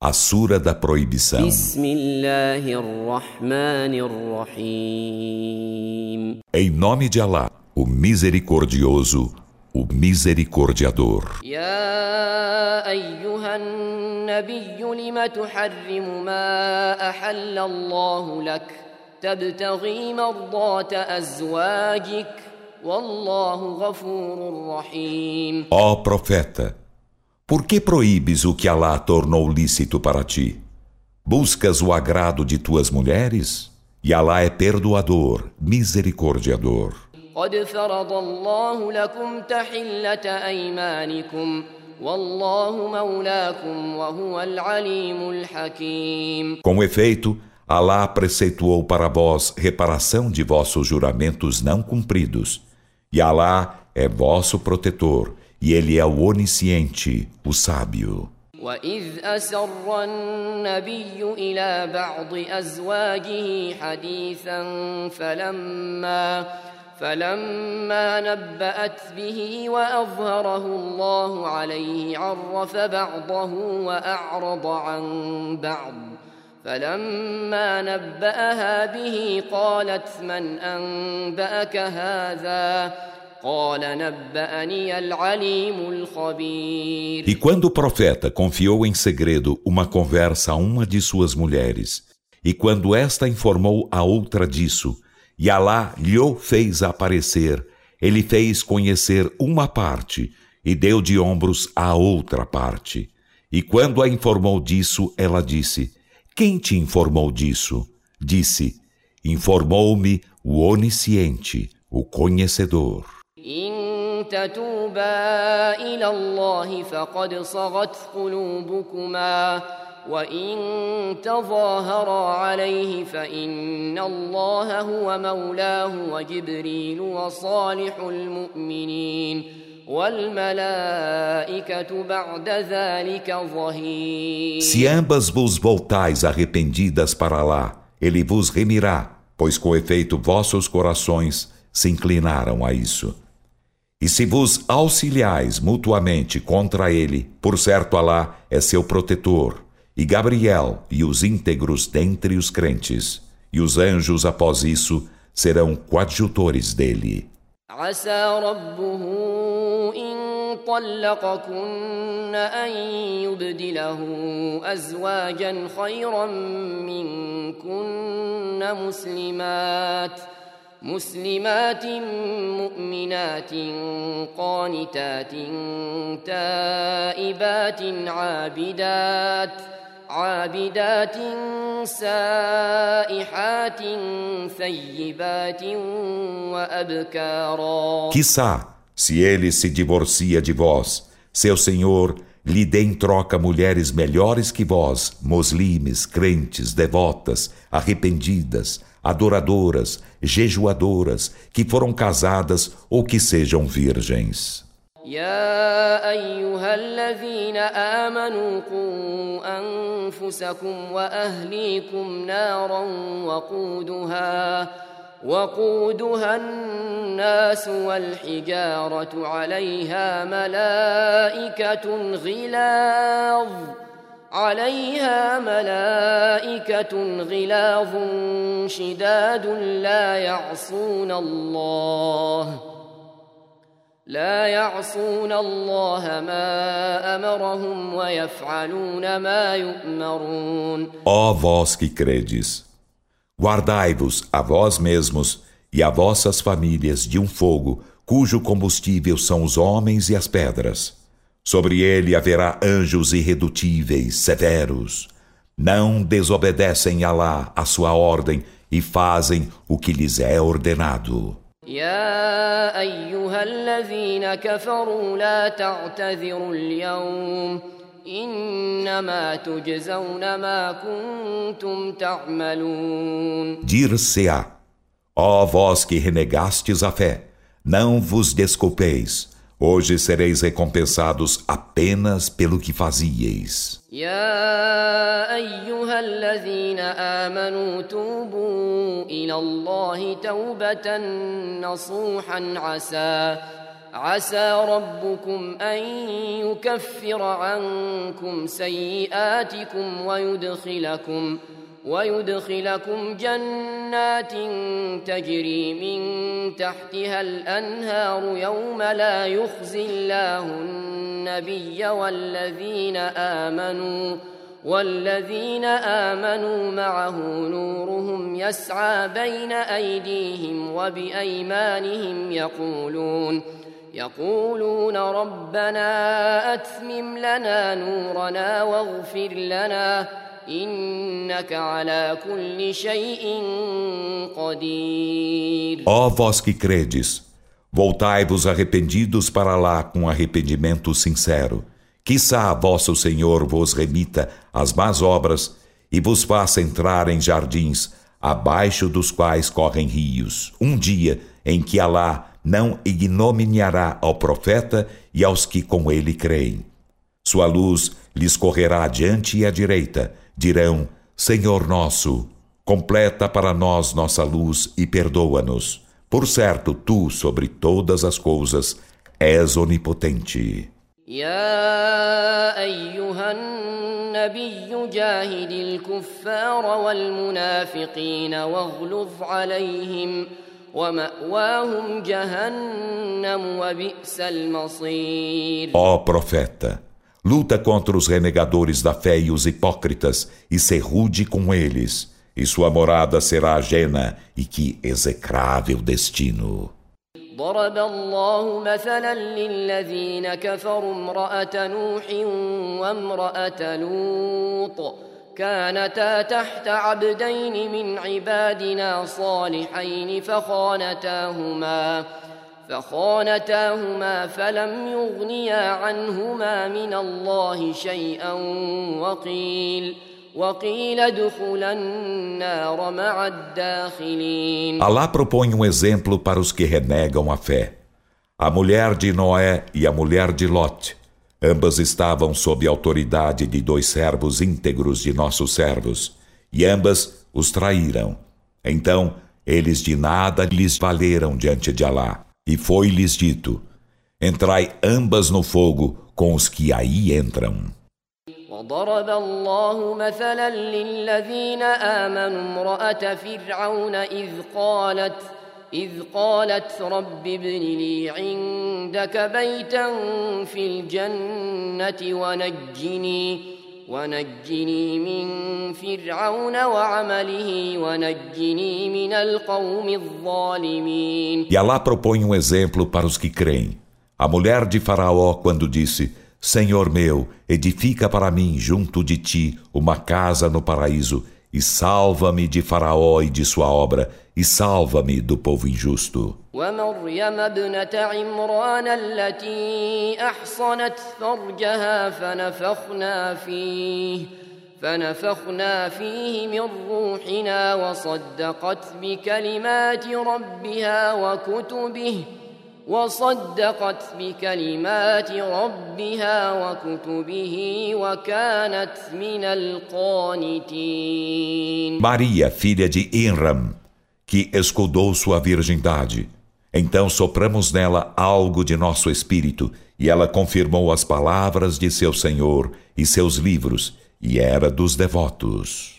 A Sura da Proibição. بسم الله الرحمن الرحيم Em nome de Alá, o Misericordioso, o Misericordiador. يا أيها النبي لم تحرم ما أحل الله لك تبتغي مرضات أزواجك والله غفور رحيم Ó profeta, por que proíbes o que Alá tornou lícito para ti? Buscas o agrado de tuas mulheres? E Alá é perdoador, misericordiador. قد فرض الله لكم تحلة أيمانكم والله مولاكم وهو العليم الحكيم Com efeito, Alá preceituou para vós reparação de vossos juramentos não cumpridos. E Alá é vosso protetor, e Ele é o onisciente, o sábio. وإذ أسر النبي إلى بعض أزواجه حديثا فلما فلما نبأت به وأظهره الله عليه عرف بعضه وأعرض عن بعض فلما نبأها به قالت من أنبأك هذا E quando o profeta confiou em segredo uma conversa a uma de suas mulheres, e quando esta informou a outra disso, e Alá lhe fez aparecer, ele fez conhecer uma parte e deu de ombros a outra parte. E quando a informou disso, ela disse: Quem te informou disso? Disse: Informou-me o onisciente, o conhecedor. إن تتوبا إلى الله فقد صغت قلوبكما وإن تظاهرا عليه فإن الله هو مولاه وجبريل وصالح المؤمنين والملائكة بعد ذلك ظهير Se ambas vos voltais arrependidas para lá, ele vos remirá, pois com efeito vossos corações se inclinaram a isso. E se vos auxiliais mutuamente contra ele, por certo Alá é seu protetor, e Gabriel e os íntegros dentre os crentes, e os anjos após isso serão coadjutores dele. عسى ربه إن طلقكن أن يبدله أزواجا خيرا منكن مسلمات مسلمات مؤمنات قانتات تائبات عابدات عابدات سائحات ثيبات وأبكارا. Quissá, se ele se divorcia de vós, seu senhor lhe dê em troca mulheres melhores que vós, muslimes, crentes, devotas, arrependidas, adoradoras, jejuadoras, que foram casadas ou que sejam virgens. يا أيها الذين آمنوا قوا أنفسكم وأهليكم نارا وقودها وقودها الناس والحجارة عليها ملائكة غلاظ عليها ملائكة غلاظ شداد لا يعصون الله لا يعصون الله ما أمرهم ويفعلون ما يؤمرون. Ó vós que credes, guardai-vos a vós mesmos e a vossas famílias de um fogo cujo combustível são os homens e as pedras. Sobre ele haverá anjos irredutíveis, severos. Não desobedecem a Alá, a sua ordem, e fazem o que lhes é ordenado. يا أيها الذين كفروا لا تعتذروا اليوم Dir-se-á, ó vós que renegastes a fé, não vos desculpeis. Hoje sereis recompensados apenas pelo que fazieis. عسى ربكم أن يكفر عنكم سيئاتكم ويدخلكم ويدخلكم جنات تجري من تحتها الأنهار يوم لا يخزي الله النبي والذين آمنوا والذين آمنوا معه نورهم يسعى بين أيديهم وبأيمانهم يقولون يقولون ربنا أتمم لنا نورنا واغفر لنا إنك على كل شيء قدير Ó vós que credes, voltai-vos arrependidos para lá com arrependimento sincero. Quissá vosso Senhor vos remita as más obras e vos faça entrar em jardins, abaixo dos quais correm rios, um dia em que Alá não ignominiará ao profeta e aos que com ele creem. Sua luz lhes correrá adiante e à direita. Dirão: Senhor nosso, completa para nós nossa luz e perdoa-nos. Por certo, tu, sobre todas as coisas, és onipotente. يا أيها النبي جاهد الكفار والمنافقين واغلظ عليهم ومأواهم جهنم وبئس المصير Ó profeta, luta contra os renegadores da fé e os hipócritas e ser rude com eles, e sua morada será ajena e que execrável destino. ضرب الله مثلا للذين كفروا امرأة نوح وامرأة لوط كانتا تحت عبدين من عبادنا صالحين فخانتاهما فخانتاهما فلم يغنيا عنهما من الله شيئا وقيل وقيل ادخلا النار مع الداخلين Alá propõe um exemplo para os que renegam a fé. A mulher de Noé e a mulher de Lot. Ambas estavam sob a autoridade de dois servos íntegros de nossos servos, e ambas os traíram. Então, eles de nada lhes valeram diante de Alá. E foi-lhes dito: Entrai ambas no fogo com os que aí entram. وضرب الله مثلا للذين آمنوا امرأة فرعون إذ قالت إذ قالت رب ابن لي عندك بيتا في الجنة ونجني ونجني من فرعون وعمله ونجني من القوم الظالمين E Alá propõe um exemplo para os que creem. A mulher de Faraó, quando disse: Senhor meu, edifica para mim junto de ti uma casa no paraíso, e salva-me de Faraó e de sua obra, e salva-me do povo injusto. فنفخنا فيه من روحنا وصدقت بكلمات ربها وكتبه وصدقت بكلمات ربها وكتبه وكانت من القانتين Maria, filha de Inram, que escudou sua virgindade. Então sopramos nela algo de nosso espírito, e ela confirmou as palavras de seu Senhor e seus livros, e era dos devotos.